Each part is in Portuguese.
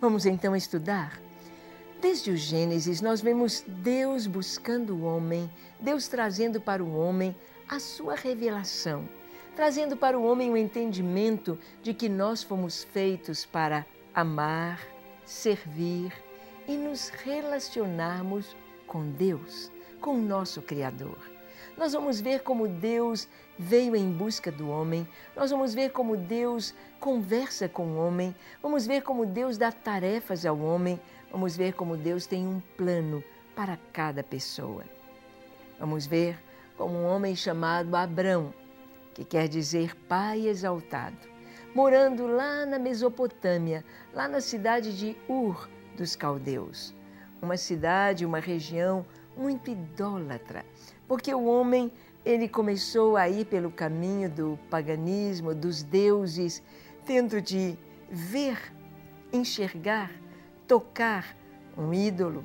Vamos então estudar. Desde o Gênesis, nós vemos Deus buscando o homem, Deus trazendo para o homem a sua revelação, trazendo para o homem o entendimento de que nós fomos feitos para amar, servir e nos relacionarmos com Deus, com o nosso Criador. Nós vamos ver como Deus veio em busca do homem, nós vamos ver como Deus conversa com o homem, vamos ver como Deus dá tarefas ao homem, vamos ver como Deus tem um plano para cada pessoa. Vamos ver como um homem chamado Abrão, que quer dizer pai exaltado, morando lá na Mesopotâmia, lá na cidade de Ur dos Caldeus, uma cidade, uma região muito idólatra, porque o homem ele começou a ir pelo caminho do paganismo, dos deuses, tendo de ver, enxergar, tocar um ídolo,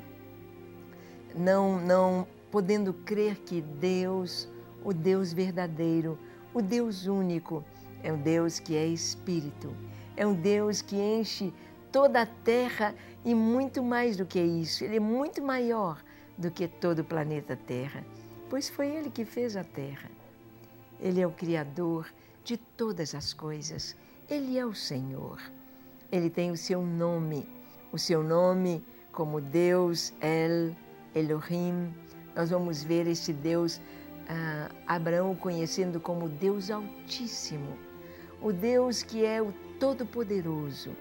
não, não podendo crer que Deus, o Deus verdadeiro, o Deus único, é um Deus que é espírito, é um Deus que enche toda a terra e muito mais do que isso, ele é muito maior do que todo o planeta Terra, pois foi ele que fez a terra. Ele é o Criador de todas as coisas, ele é o Senhor. Ele tem o seu nome, o seu nome como Deus El Elohim. Nós vamos ver este Deus, ah, Abraão conhecendo como Deus Altíssimo, o Deus que é o Todo-Poderoso,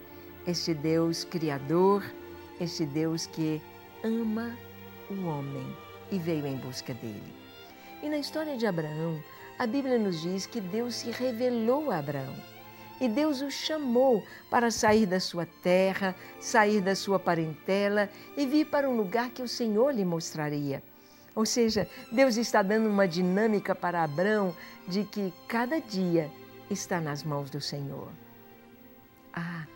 este Deus Criador, este Deus que ama o homem e veio em busca dele. E na história de Abraão, a Bíblia nos diz que Deus se revelou a Abraão e Deus o chamou para sair da sua terra, sair da sua parentela e vir para um lugar que o Senhor lhe mostraria. Ou seja, Deus está dando uma dinâmica para Abraão de que cada dia está nas mãos do Senhor. Ah,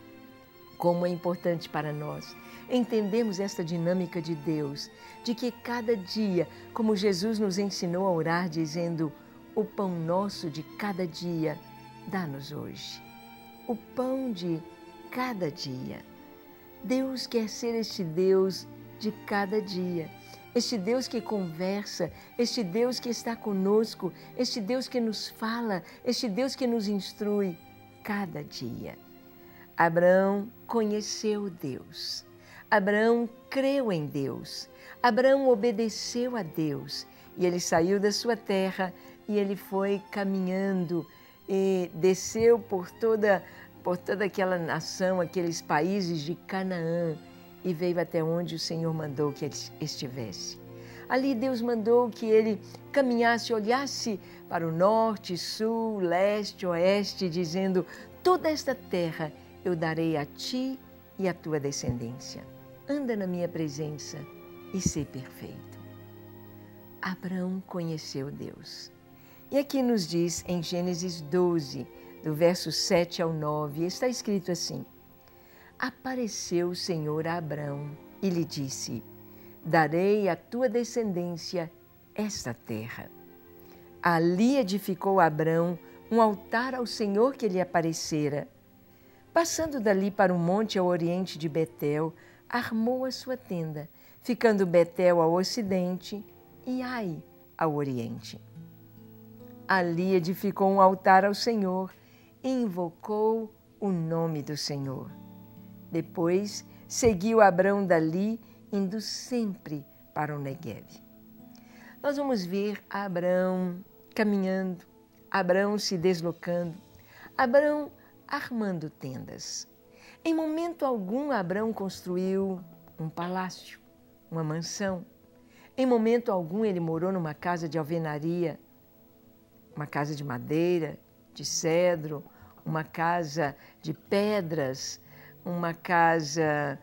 como é importante para nós entendemos esta dinâmica de Deus, de que cada dia, como Jesus nos ensinou a orar, dizendo: O pão nosso de cada dia, dá-nos hoje o pão de cada dia. Deus quer ser este Deus de cada dia. Este Deus que conversa, este Deus que está conosco, este Deus que nos fala, este Deus que nos instrui cada dia. Abraão conheceu Deus. Abraão creu em Deus. Abraão obedeceu a Deus e ele saiu da sua terra e ele foi caminhando e desceu por toda, por toda aquela nação, aqueles países de Canaã e veio até onde o Senhor mandou que ele estivesse. Ali Deus mandou que ele caminhasse, olhasse para o norte, sul, leste, oeste, dizendo: Toda esta terra eu darei a ti e à tua descendência. Anda na minha presença e ser perfeito. Abraão conheceu Deus. E aqui nos diz em Gênesis 12, do verso 7 ao 9, está escrito assim: Apareceu o Senhor a Abraão e lhe disse: Darei à tua descendência esta terra. Ali edificou Abraão um altar ao Senhor que lhe aparecera. Passando dali para o monte ao oriente de Betel, armou a sua tenda, ficando Betel ao ocidente e Ai ao oriente. Ali edificou um altar ao Senhor e invocou o nome do Senhor. Depois seguiu Abrão dali, indo sempre para o Negev. Nós vamos ver Abraão caminhando, Abraão se deslocando, Abraão armando tendas. Em momento algum, Abraão construiu um palácio, uma mansão. Em momento algum, ele morou numa casa de alvenaria uma casa de madeira, de cedro, uma casa de pedras, uma casa,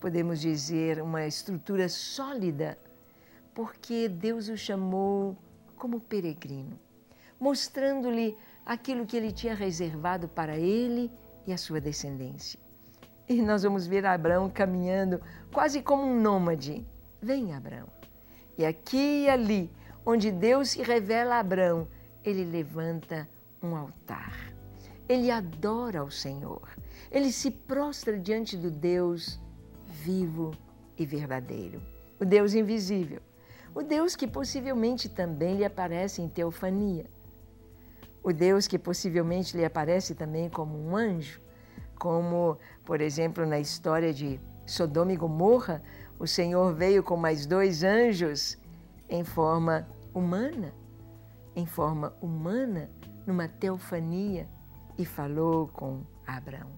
podemos dizer, uma estrutura sólida, porque Deus o chamou como peregrino, mostrando-lhe aquilo que ele tinha reservado para ele e a sua descendência. E nós vamos ver Abraão caminhando quase como um nômade. Vem, Abraão. E aqui e ali, onde Deus se revela a Abraão, ele levanta um altar. Ele adora ao Senhor. Ele se prostra diante do Deus vivo e verdadeiro, o Deus invisível, o Deus que possivelmente também lhe aparece em teofania, o Deus que possivelmente lhe aparece também como um anjo, como, por exemplo, na história de Sodoma e Gomorra, o Senhor veio com mais dois anjos em forma humana, em forma humana, numa teofania, e falou com Abraão.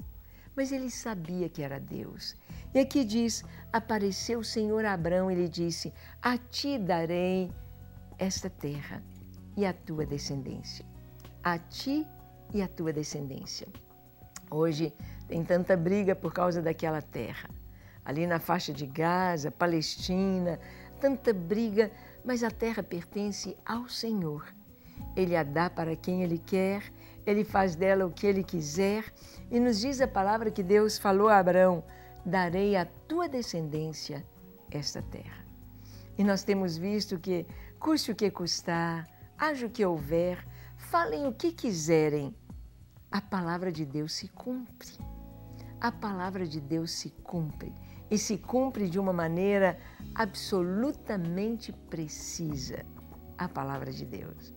Mas ele sabia que era Deus. E aqui diz: apareceu o Senhor a Abraão e lhe disse: A ti darei esta terra e a tua descendência. A ti e a tua descendência. Hoje tem tanta briga por causa daquela terra. Ali na faixa de Gaza, Palestina, tanta briga, mas a terra pertence ao Senhor. Ele a dá para quem Ele quer, Ele faz dela o que Ele quiser, e nos diz a palavra que Deus falou a Abraão: darei à tua descendência esta terra. E nós temos visto que, custe o que custar, haja o que houver, falem o que quiserem, a palavra de Deus se cumpre. A palavra de Deus se cumpre e se cumpre de uma maneira absolutamente precisa. A palavra de Deus.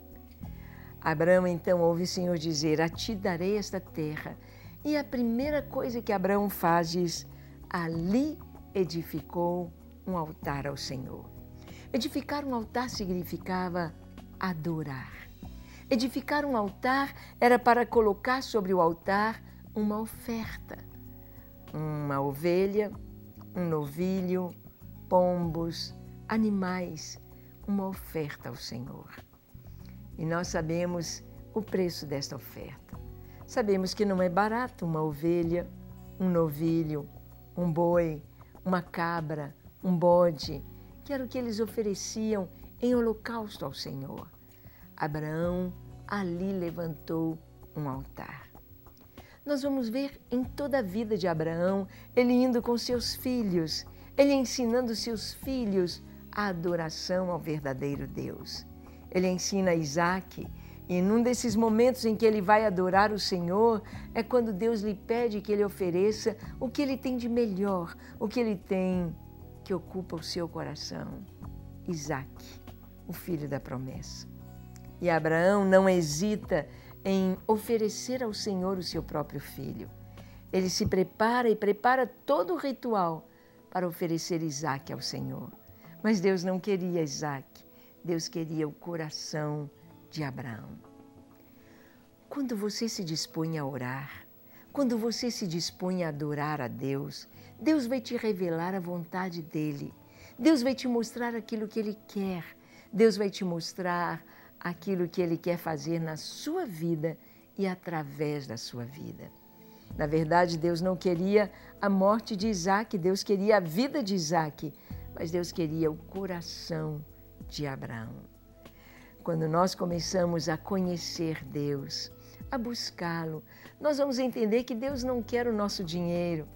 Abraão então ouve o Senhor dizer: A ti darei esta terra. E a primeira coisa que Abraão faz diz: Ali edificou um altar ao Senhor. Edificar um altar significava adorar. Edificar um altar era para colocar sobre o altar uma oferta. Uma ovelha, um novilho, pombos, animais, uma oferta ao Senhor. E nós sabemos o preço desta oferta. Sabemos que não é barato uma ovelha, um novilho, um boi, uma cabra, um bode, que era o que eles ofereciam em holocausto ao Senhor. Abraão ali levantou um altar. Nós vamos ver em toda a vida de Abraão ele indo com seus filhos, ele ensinando seus filhos a adoração ao verdadeiro Deus. Ele ensina Isaac, e num desses momentos em que ele vai adorar o Senhor, é quando Deus lhe pede que ele ofereça o que ele tem de melhor, o que ele tem que ocupa o seu coração. Isaac, o filho da promessa. E Abraão não hesita em oferecer ao Senhor o seu próprio filho. Ele se prepara e prepara todo o ritual para oferecer Isaac ao Senhor. Mas Deus não queria Isaac, Deus queria o coração de Abraão. Quando você se dispõe a orar, quando você se dispõe a adorar a Deus, Deus vai te revelar a vontade dele. Deus vai te mostrar aquilo que ele quer. Deus vai te mostrar aquilo que Ele quer fazer na sua vida e através da sua vida. Na verdade, Deus não queria a morte de Isaac, Deus queria a vida de Isaac, mas Deus queria o coração de Abraão. Quando nós começamos a conhecer Deus, a buscá-lo, nós vamos entender que Deus não quer o nosso dinheiro,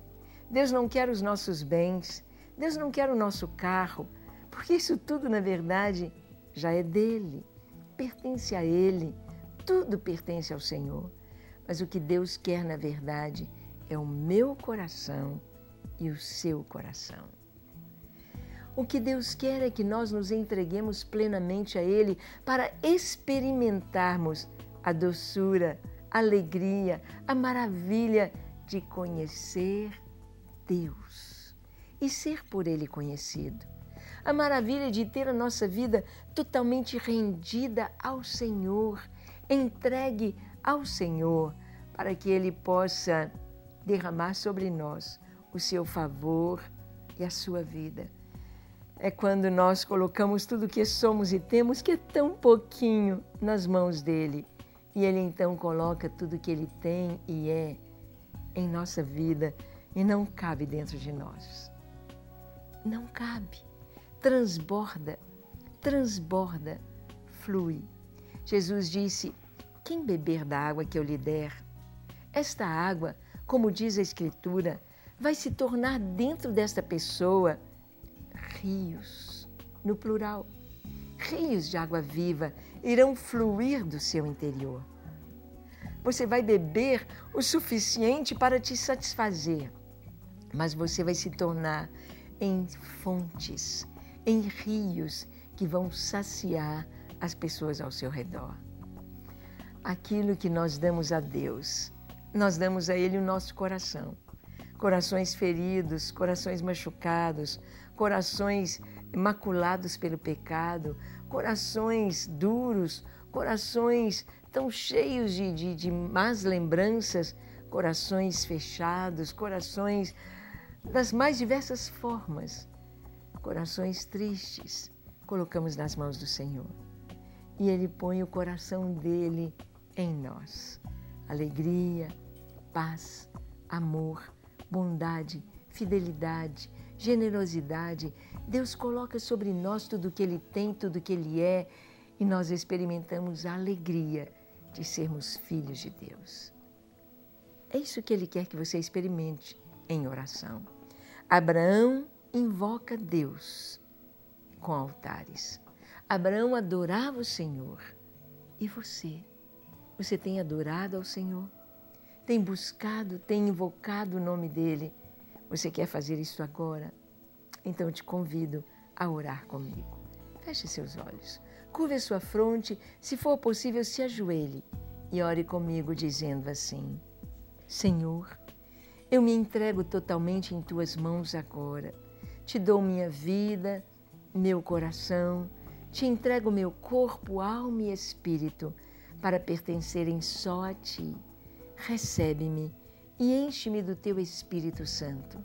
Deus não quer os nossos bens, Deus não quer o nosso carro, porque isso tudo, na verdade, já é dele pertence a Ele, tudo pertence ao Senhor. Mas o que Deus quer, na verdade, é o meu coração e o seu coração. O que Deus quer é que nós nos entreguemos plenamente a Ele para experimentarmos a doçura, a alegria, a maravilha de conhecer Deus e ser por Ele conhecido a maravilha de ter a nossa vida totalmente rendida ao Senhor, entregue ao Senhor, para que Ele possa derramar sobre nós o seu favor e a sua vida. É quando nós colocamos tudo o que somos e temos, que é tão pouquinho, nas mãos dele. E ele então coloca tudo o que ele tem e é em nossa vida e não cabe dentro de nós. Não cabe transborda, transborda, flui. Jesus disse: Quem beber da água que eu lhe der, esta água, como diz a Escritura, vai se tornar dentro desta pessoa rios, no plural. Rios de água viva irão fluir do seu interior. você vai beber o suficiente para te satisfazer, mas você vai se tornar em fontes, em rios que vão saciar as pessoas ao seu redor. Aquilo que nós damos a Deus, nós damos a Ele o nosso coração. Corações feridos, corações machucados, corações maculados pelo pecado, corações duros, corações tão cheios de, de, de más lembranças, corações fechados, corações das mais diversas formas, corações tristes, colocamos nas mãos do Senhor. E Ele põe o coração dele em nós. Alegria, paz, amor, bondade, fidelidade, generosidade. Deus coloca sobre nós tudo o que Ele tem, tudo o que Ele é, e nós experimentamos a alegria de sermos filhos de Deus. É isso que Ele quer que você experimente em oração. Abraão invoca Deus com altares. Abraão adorava o Senhor. E você? Você tem adorado ao Senhor? Tem buscado, tem invocado o nome dele? Você quer fazer isso agora? Então eu te convido a orar comigo. Feche seus olhos, curve sua fronte, se for possível, se ajoelhe e ore comigo dizendo assim: Senhor, eu me entrego totalmente em tuas mãos agora. Te dou minha vida, meu coração, te entrego meu corpo, alma e espírito para pertencerem só a ti. Recebe-me e enche-me do teu Espírito Santo.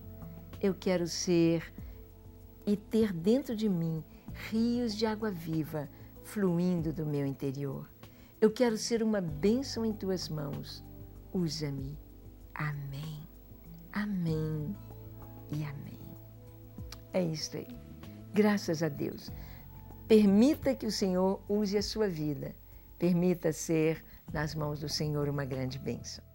Eu quero ser e ter dentro de mim rios de água viva fluindo do meu interior. Eu quero ser uma bênção em tuas mãos. Usa-me. Amém. Amém e amém. É isso aí. Graças a Deus. Permita que o Senhor use a sua vida. Permita ser nas mãos do Senhor uma grande bênção.